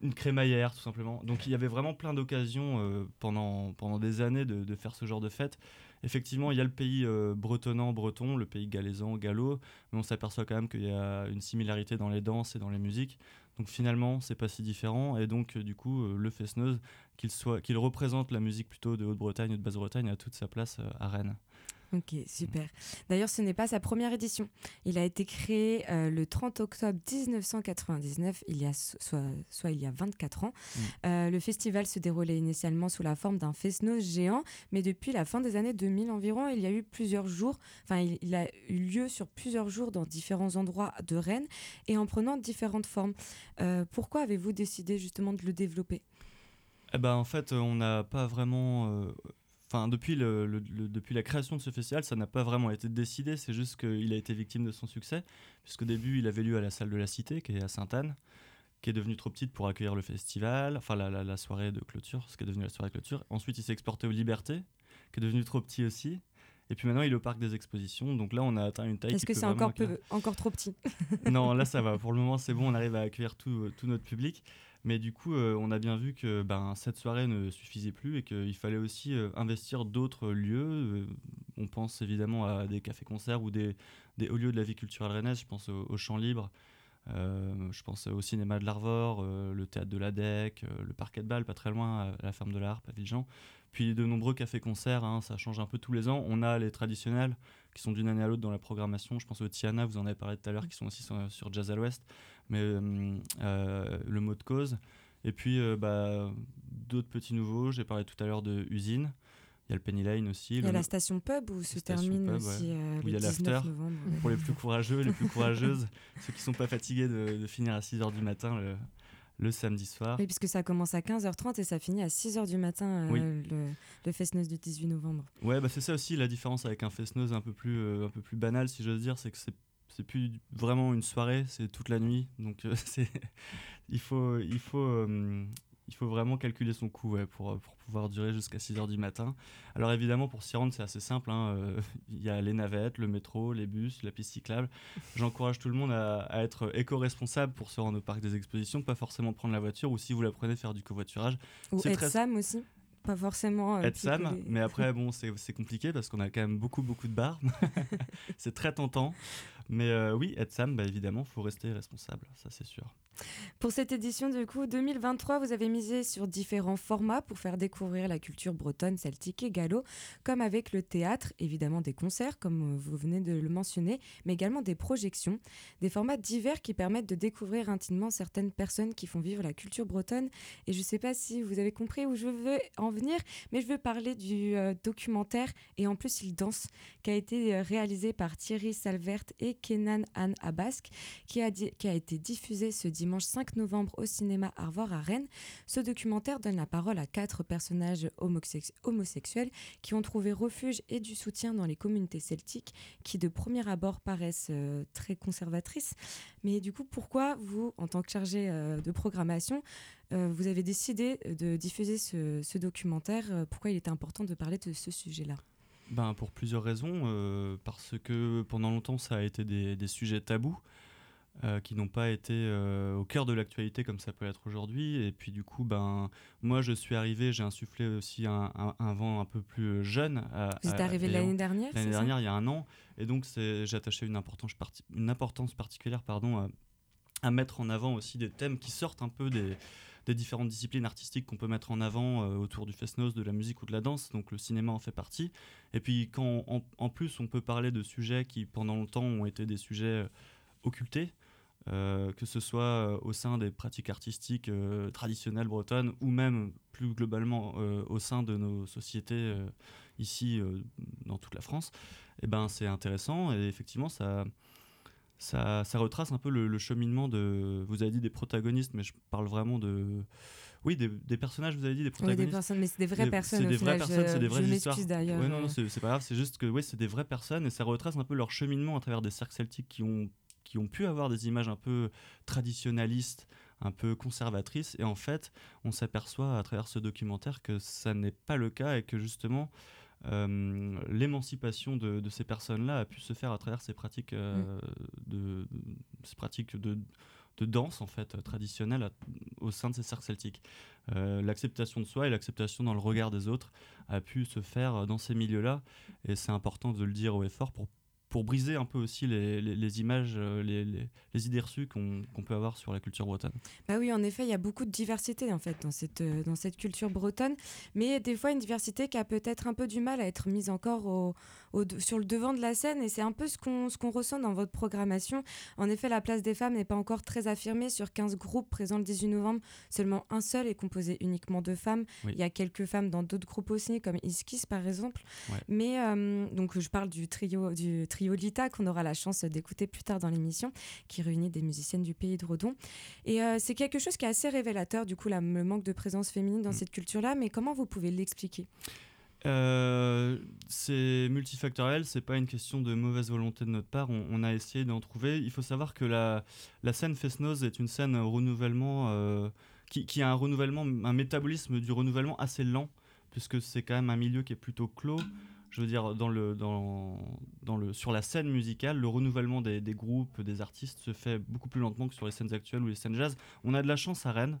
Speaker 14: une crémaillère tout simplement. Donc il y avait vraiment plein d'occasions euh, pendant, pendant des années de, faire ce genre de fête. Effectivement, il y a le pays euh, bretonnant, breton, le pays galaisan, gallo, mais on s'aperçoit quand même qu'il y a une similarité dans les danses et dans les musiques. Donc finalement, c'est pas si différent. Et donc, euh, du coup, le Fesneuse, qu'il qu'il représente la musique plutôt de Haute-Bretagne ou de Basse-Bretagne, a toute sa place à Rennes.
Speaker 13: Ok, super. D'ailleurs, ce n'est pas sa première édition. Il a été créé euh, le 30 octobre 1999, il y a soit, soit il y a 24 ans. Mm. Euh, le festival se déroulait initialement sous la forme d'un fest géant, mais depuis la fin des années 2000 environ, il y a eu plusieurs jours, enfin, il, il, a eu lieu sur plusieurs jours dans différents endroits de Rennes et en prenant différentes formes. Euh, pourquoi avez-vous décidé justement de le développer?
Speaker 14: Eh ben, en fait, on n'a pas vraiment Enfin, depuis, le, depuis la création de ce festival, ça n'a pas vraiment été décidé, c'est juste qu'il a été victime de son succès, puisqu'au début, il avait lieu à la salle de la Cité, qui est à Sainte-Anne, qui est devenue trop petite pour accueillir le festival, enfin la, la, soirée de clôture, ce qui est devenu la soirée de clôture. Ensuite, il s'est exporté aux Libertés, qui est devenu trop petit aussi. Et puis maintenant, il est au parc des expositions. Donc là, on a atteint une taille.
Speaker 13: Est-ce que c'est encore, encore trop petit?
Speaker 14: Non, là, ça va. Pour le moment, c'est bon. On arrive à accueillir tout, tout notre public. Mais du coup, euh, on a bien vu que ben, cette soirée ne suffisait plus et qu'il fallait aussi euh, investir d'autres lieux. Euh, on pense évidemment à des cafés-concerts ou des, hauts lieux de la vie culturelle rennaise. Je pense au, au Champ Libre, je pense au cinéma de l'Arvor, le théâtre de la DEC, le parquet de Bâle, pas très loin, à la ferme de l'Arpe, à Villejean. Puis de nombreux cafés-concerts, hein, ça change un peu tous les ans. On a les traditionnels qui sont d'une année à l'autre dans la programmation. Je pense au Tiana, vous en avez parlé tout à l'heure, qui sont aussi sur Jazz à l'Ouest mais euh, euh, le mot de cause. Et puis euh, bah, d'autres petits nouveaux, j'ai parlé tout à l'heure de Usine. Il y a le Penny Lane aussi.
Speaker 13: Il y a la station pub où se termine aussi le il y a l'after
Speaker 14: pour les plus courageux, les plus courageuses, ceux qui ne sont pas fatigués de, finir à 6h du matin le, le, samedi soir.
Speaker 13: Oui, puisque ça commence à 15h30 et ça finit à 6h du matin le, le du 18 novembre.
Speaker 14: Ouais, bah c'est ça aussi la différence avec un Fest-Noz un, peu plus, un peu plus banal, si j'ose dire, c'est que c'est c'est plus vraiment une soirée, c'est toute la nuit. Donc euh, il faut il faut euh, il faut vraiment calculer son coût pour, pour pouvoir durer jusqu'à 6 h du matin. Alors évidemment, pour s'y rendre, c'est assez simple. Hein, euh, il y a les navettes, le métro, les bus, la piste cyclable. J'encourage tout le monde à, être éco-responsable pour se rendre au parc des expositions, pas forcément prendre la voiture, ou si vous la prenez, faire du covoiturage.
Speaker 13: Ou être très... Sam aussi pas forcément
Speaker 14: être Sam, mais après bon c'est compliqué parce qu'on a quand même beaucoup beaucoup de bars, c'est très tentant. Mais euh, oui, être Sam, bah, évidemment, faut rester responsable, ça c'est sûr.
Speaker 13: Pour cette édition du coup 2023, vous avez misé sur différents formats pour faire découvrir la culture bretonne, celtique et gallo, comme avec le théâtre, évidemment des concerts comme euh, vous venez de le mentionner, mais également des projections, des formats divers qui permettent de découvrir intimement certaines personnes qui font vivre la culture bretonne. Et je ne sais pas si vous avez compris où je veux en venir, mais je veux parler du euh, documentaire et en plus il danse qui a été réalisé par Thierry Salvert et Kenan Anne Abask, qui a, été diffusé ce dimanche dimanche 5 novembre au cinéma Arvor à Rennes. Ce documentaire donne la parole à quatre personnages homosexuels qui ont trouvé refuge et du soutien dans les communautés celtiques qui de premier abord paraissent euh, très conservatrices. Mais du coup, pourquoi vous, en tant que chargé euh, de programmation, euh, vous avez décidé de diffuser ce, documentaire? Pourquoi il était important de parler de ce sujet-là?
Speaker 14: Ben, Pour plusieurs raisons. parce que pendant longtemps, ça a été des, des sujets tabous. Euh, qui n'ont pas été euh, au cœur de l'actualité comme ça peut être aujourd'hui. Et puis du coup, ben, moi je suis arrivé, j'ai insufflé aussi un, vent un peu plus jeune.
Speaker 13: Vous êtes arrivé l'année dernière
Speaker 14: L'année dernière, il y a un an. Et donc j'ai attaché une importance, une importance particulière pardon, à, mettre en avant aussi des thèmes qui sortent un peu des, des différentes disciplines artistiques qu'on peut mettre en avant euh, autour du fest-noz, de la musique ou de la danse. Donc le cinéma en fait partie. Et puis quand en, plus on peut parler de sujets qui pendant longtemps ont été des sujets occultés, euh, que ce soit euh, au sein des pratiques artistiques euh, traditionnelles bretonnes ou même plus globalement au sein de nos sociétés ici dans toute la France, et eh ben, c'est intéressant et effectivement ça, ça, ça retrace un peu le, cheminement de... Vous avez dit des protagonistes, mais je parle vraiment de... Oui, des, des personnages, vous avez dit des protagonistes.
Speaker 13: Oui, des personnes, mais c'est des vraies personnes. C'est des vraies personnes, c'est des vraies je histoires. d'ailleurs.
Speaker 14: Ouais, non, non, c'est pas grave, c'est juste que oui, c'est des vraies personnes et ça retrace un peu leur cheminement à travers des cercles celtiques qui ont qui ont pu avoir des images un peu traditionnalistes, un peu conservatrices. Et en fait, on s'aperçoit à travers ce documentaire que ça n'est pas le cas et que justement, l'émancipation de, ces personnes-là a pu se faire à travers ces pratiques, mm. de, ces pratiques de, de danse en fait traditionnelle au sein de ces cercles celtiques. l'acceptation de soi et l'acceptation dans le regard des autres a pu se faire dans ces milieux-là et c'est important de le dire au effort pour pour briser un peu aussi les, les, images, euh, les, les, idées reçues qu'on peut avoir sur la culture bretonne.
Speaker 13: Bah oui, en effet, il y a beaucoup de diversité en fait dans cette, euh, dans cette culture bretonne, mais des fois une diversité qui a peut-être un peu du mal à être mise encore au, au, sur le devant de la scène, et c'est un peu ce qu'on qu'on ressent dans votre programmation. En effet, la place des femmes n'est pas encore très affirmée. Sur 15 groupes présents le 18 novembre, seulement un seul est composé uniquement de femmes. Il y a quelques femmes dans d'autres groupes aussi, comme Iskis par exemple. Mais euh, donc je parle du trio, du trio Lita qu'on aura la chance d'écouter plus tard dans l'émission, qui réunit des musiciennes du pays de Redon. Et euh, c'est quelque chose qui est assez révélateur, du coup, le manque de présence féminine dans mm. cette culture-là. Mais comment vous pouvez l'expliquer?
Speaker 14: Euh, c'est multifactoriel, c'est pas une question de mauvaise volonté de notre part. On, a essayé d'en trouver. Il faut savoir que la, la scène Fesnoz est une scène renouvellement euh, qui, qui, a un renouvellement, un métabolisme du renouvellement assez lent, puisque c'est quand même un milieu qui est plutôt clos je veux dire, dans le, dans, dans le, sur la scène musicale, le renouvellement des, des, groupes, des artistes se fait beaucoup plus lentement que sur les scènes actuelles ou les scènes jazz. On a de la chance à Rennes,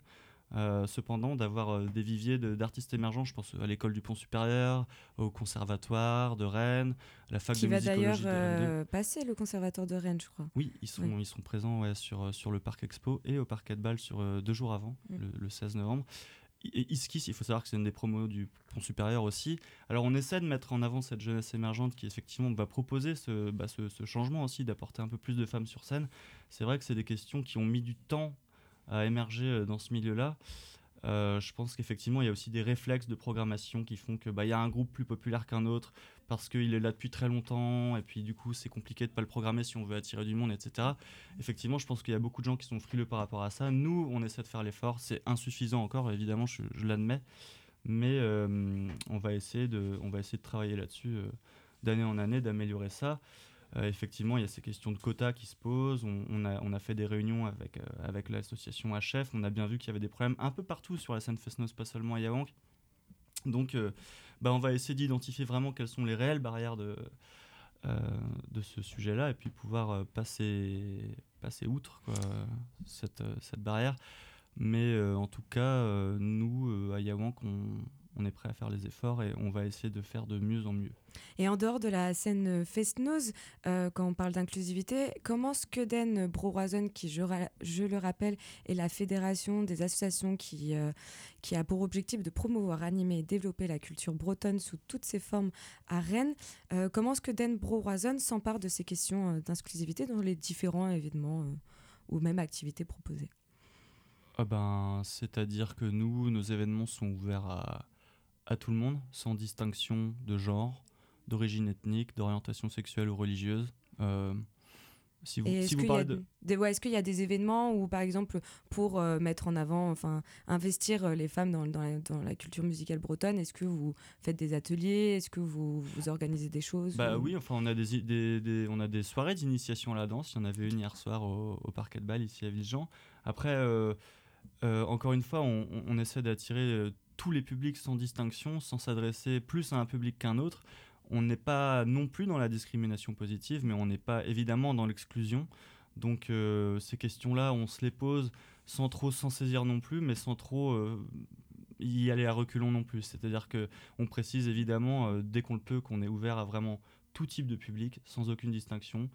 Speaker 14: euh, cependant, d'avoir euh, des viviers d'artistes émergents. Je pense à l'école du Pont Supérieur, au conservatoire de Rennes, à la fac
Speaker 13: Qui
Speaker 14: de musicologie.
Speaker 13: Qui va d'ailleurs euh, passer le conservatoire de Rennes, je crois.
Speaker 14: Oui, ils sont, Ils sont présents ouais, sur, sur le Parc Expo et au Parc Ball sur deux jours avant, mm. le, le, 16 novembre Iskis, il faut savoir que c'est une des promos du Pont Supérieur aussi. Alors on essaie de mettre en avant cette jeunesse émergente qui effectivement va proposer ce, bah, changement aussi, d'apporter un peu plus de femmes sur scène. C'est vrai que c'est des questions qui ont mis du temps à émerger euh, dans ce milieu-là. Euh, je pense qu'effectivement, il y a aussi des réflexes de programmation qui font que bah, y a un groupe plus populaire qu'un autre parce qu'il est là depuis très longtemps et puis du coup, c'est compliqué de pas le programmer si on veut attirer du monde, etc. Effectivement, je pense qu'il y a beaucoup de gens qui sont frileux par rapport à ça. Nous, on essaie de faire l'effort. C'est insuffisant encore, évidemment, je, l'admets, mais euh, on va essayer de, on va essayer de travailler là-dessus euh, d'année en année, d'améliorer ça. Euh, effectivement, il y a ces questions de quotas qui se posent. On, a, on a, fait des réunions avec, avec l'association HF. On a bien vu qu'il y avait des problèmes un peu partout sur la scène Fesnos, pas seulement à Yawank. Donc, bah, on va essayer d'identifier vraiment quelles sont les réelles barrières de, de ce sujet-là et puis pouvoir passer, passer outre cette, cette barrière. Mais en tout cas, nous, à Yawank, on, on est prêt à faire les efforts et on va essayer de faire de mieux en mieux.
Speaker 13: Et en dehors de la scène Festnose, euh, quand on parle d'inclusivité, comment Skeden Brorazen, qui je, je, le rappelle est la fédération des associations qui, euh, qui a pour objectif de promouvoir, animer et développer la culture bretonne sous toutes ses formes à Rennes, euh, comment Skeden Brorazen s'empare de ces questions d'inclusivité dans les différents événements ou même activités proposées?
Speaker 14: Ah ben, C'est-à-dire que nous, nos événements sont ouverts à à tout le monde, sans distinction de genre, d'origine ethnique, d'orientation sexuelle ou religieuse. Euh,
Speaker 13: si vous, si vous parlez de... est-ce qu'il y a des événements où, par exemple, pour euh, mettre en avant, enfin, investir euh, les femmes dans, dans, la, culture musicale bretonne, est-ce que vous faites des ateliers? Est-ce que vous, vous organisez des choses
Speaker 14: Bah oui, enfin, on a des, des, on a des soirées d'initiation à la danse. Il y en avait une hier soir au, au Parquet de Bâle, ici à Villejean. Après, encore une fois, on, on essaie d'attirer tous les publics sans distinction, sans s'adresser plus à un public qu'un autre. On n'est pas non plus dans la discrimination positive, mais on n'est pas évidemment dans l'exclusion. Donc euh, ces questions-là, on se les pose sans trop s'en saisir non plus, mais sans trop euh, y aller à reculons non plus. C'est-à-dire que on précise évidemment euh, dès qu'on le peut qu'on est ouvert à vraiment tout type de public, sans aucune distinction.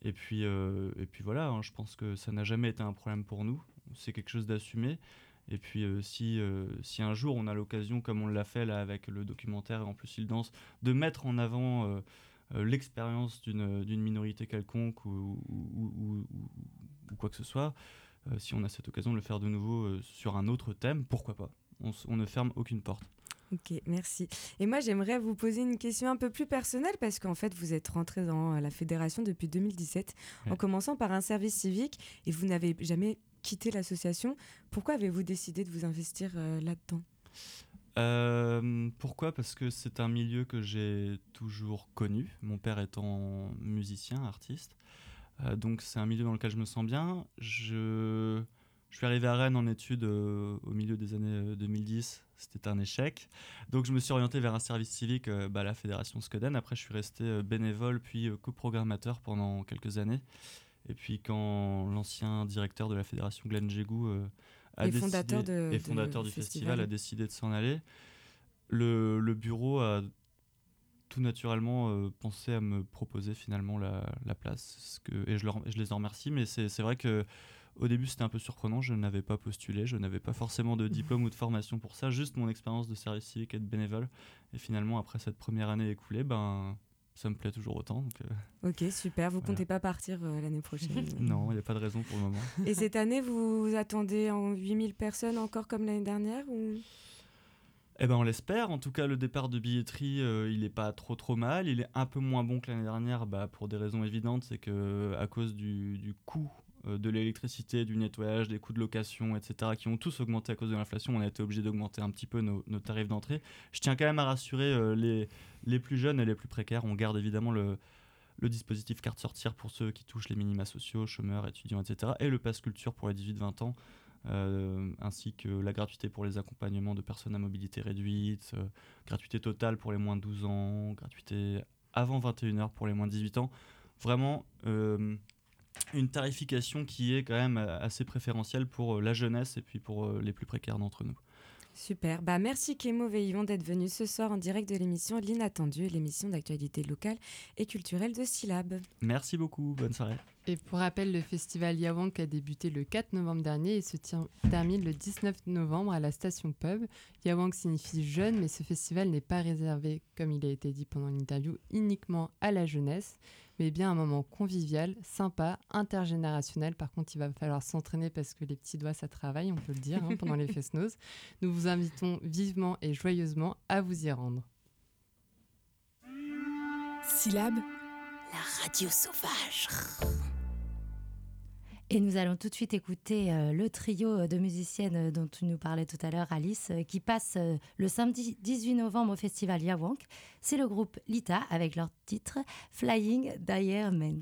Speaker 14: Et puis, et puis voilà, hein, je pense que ça n'a jamais été un problème pour nous. C'est quelque chose d'assumé. Et puis euh, si, euh, si un jour on a l'occasion, comme on l'a fait là avec le documentaire et en plus il danse, de mettre en avant euh, l'expérience d'une minorité quelconque ou, ou, quoi que ce soit, si on a cette occasion de le faire de nouveau sur un autre thème, pourquoi pas? On, on, ne ferme aucune porte.
Speaker 13: Ok, merci. Et moi, j'aimerais vous poser une question un peu plus personnelle parce qu'en fait, vous êtes rentré dans la fédération depuis 2017 en commençant par un service civique et vous n'avez jamais quitté l'association. Pourquoi avez-vous décidé de vous investir euh, là-dedans?
Speaker 14: Euh, pourquoi? Parce que c'est un milieu que j'ai toujours connu, mon père étant musicien, artiste. Euh, donc c'est un milieu dans lequel je me sens bien. Je suis arrivé à Rennes en études au milieu des années 2010. C'était un échec. Donc je me suis orienté vers un service civique bah, la Fédération Scuden. Après, je suis resté bénévole puis coprogrammateur pendant quelques années. Et puis quand l'ancien directeur de la fédération Glenn Jégou a décidé,
Speaker 13: fondateur, de,
Speaker 14: et fondateur du festival. a décidé de s'en aller, le, le, bureau a tout naturellement euh, pensé à me proposer finalement la, la place. Ce que, et je, leur, je, les en remercie, mais c'est vrai que au début c'était un peu surprenant, je n'avais pas postulé, je n'avais pas forcément de diplôme ou de formation pour ça, juste mon expérience de service civique et de bénévole. Et finalement, après cette première année écoulée, ben, ça me plaît toujours autant. Donc,
Speaker 13: euh, ok, super. Vous comptez pas partir euh, l'année prochaine
Speaker 14: Non, il n'y a pas de raison pour le moment.
Speaker 13: Et cette année, vous attendez en 8000 personnes encore comme l'année dernière ou...
Speaker 14: Eh ben on l'espère. En tout cas, le départ de billetterie, euh, il n'est pas trop trop mal. Il est un peu moins bon que l'année dernière, bah, pour des raisons évidentes, c'est que à cause du, du coût de l'électricité, du nettoyage, des coûts de location, etc., qui ont tous augmenté à cause de l'inflation, on a été obligé d'augmenter un petit peu nos, tarifs d'entrée. Je tiens quand même à rassurer les les plus jeunes et les plus précaires, on garde évidemment le, dispositif carte sortir pour ceux qui touchent les minima sociaux, chômeurs, étudiants, etc. Et le pass culture pour les 18-20 ans, euh, ainsi que la gratuité pour les accompagnements de personnes à mobilité réduite, euh, gratuité totale pour les moins de 12 ans, gratuité avant 21h pour les moins de 18 ans. Vraiment euh, une tarification qui est quand même assez préférentielle pour la jeunesse et puis pour les plus précaires d'entre nous.
Speaker 13: Super. Bah, merci Kémo Veillon d'être venu ce soir en direct de l'émission L'Inattendu, l'émission d'actualité locale et culturelle de Syllab.
Speaker 14: Merci beaucoup. Bonne soirée.
Speaker 4: Et pour rappel, le festival Yawank a débuté le 4 novembre dernier et se termine le 19 novembre à la station Pub. Yawank signifie jeune, mais ce festival n'est pas réservé, comme il a été dit pendant l'interview, uniquement à la jeunesse mais bien un moment convivial, sympa, intergénérationnel. Par contre, il va falloir s'entraîner parce que les petits doigts, ça travaille, on peut le dire, hein, pendant les fest-noz. Nous vous invitons vivement et joyeusement à vous y rendre.
Speaker 13: Syllabe, la radio sauvage.
Speaker 5: Et nous allons tout de suite écouter euh, le trio de musiciennes euh, dont tu nous parlais tout à l'heure, Alice, euh, qui passe le samedi 18 novembre au festival Yawank. C'est le groupe Lita avec leur titre Flying Diamonds.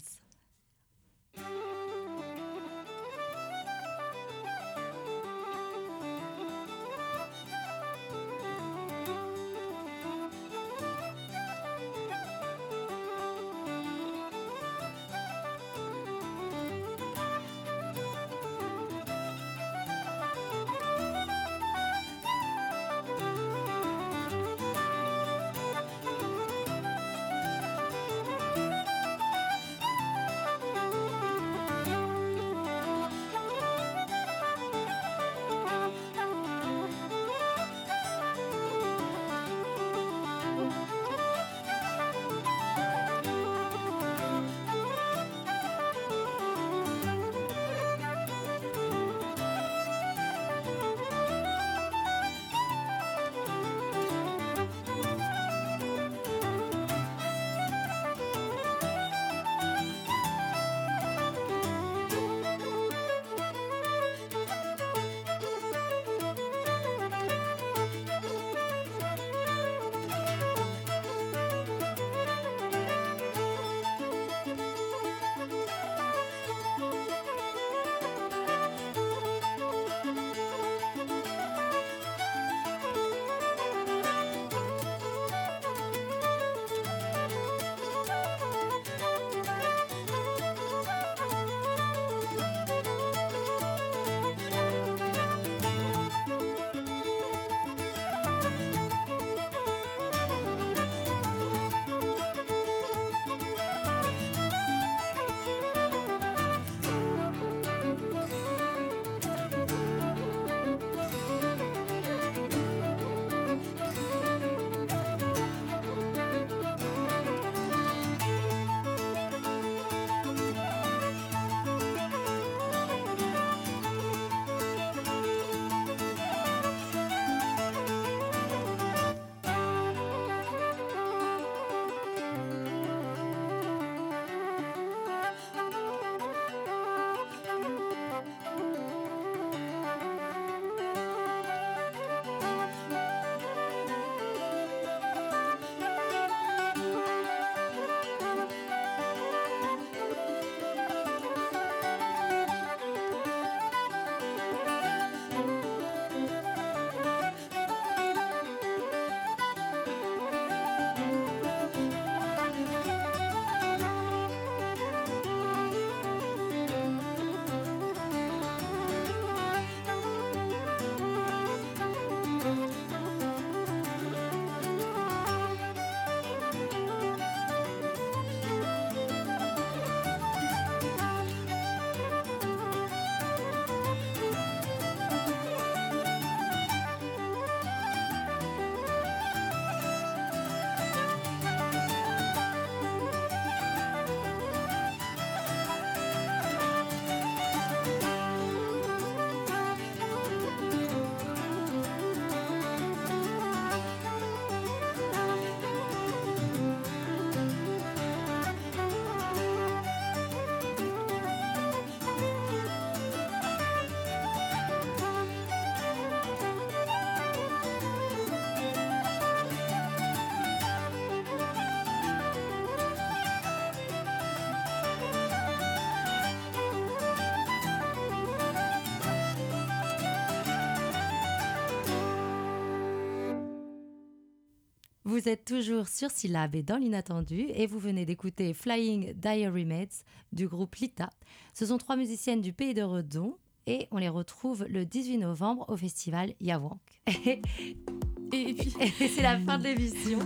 Speaker 5: Vous êtes toujours sur Syllab et dans l'inattendu et vous venez d'écouter Flying Diary Mates du groupe Lita. Ce sont trois musiciennes du pays de Redon et on les retrouve le 18 novembre au festival Yawank.
Speaker 12: Et puis,
Speaker 5: c'est la fin de l'émission.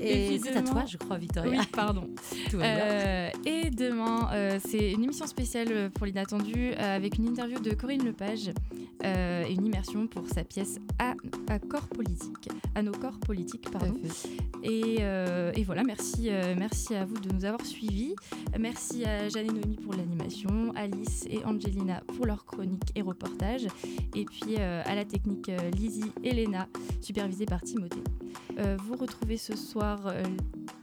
Speaker 5: Et, c'est à toi, je crois, Victoria.
Speaker 12: Oui, pardon.
Speaker 5: Tout va bien.
Speaker 12: Euh, et demain, euh, c'est une émission spéciale pour l'inattendu euh, avec une interview de Corinne Lepage euh, et une immersion pour sa pièce à, à corps politique, à nos corps politiques, pardon. Et, et voilà, merci, merci à vous de nous avoir suivis. Merci à Jeanne et Noémie pour l'animation, Alice et Angelina pour leurs chroniques et reportages, et puis à la technique Lizzie et Léna, supervisée par Timothée. Euh, vous retrouvez ce soir euh,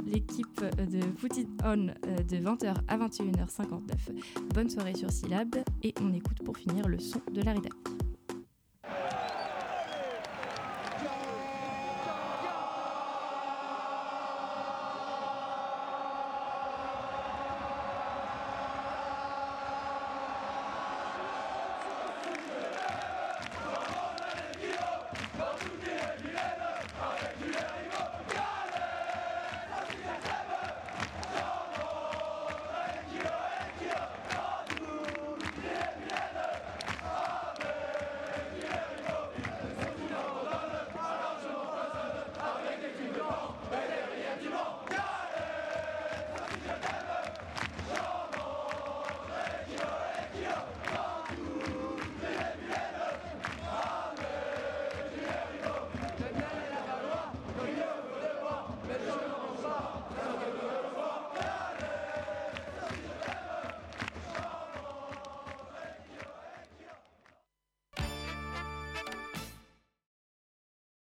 Speaker 12: l'équipe de Put It On euh, de 20h à 21h59. Bonne soirée sur Syllab et on écoute pour finir le son de la rédac.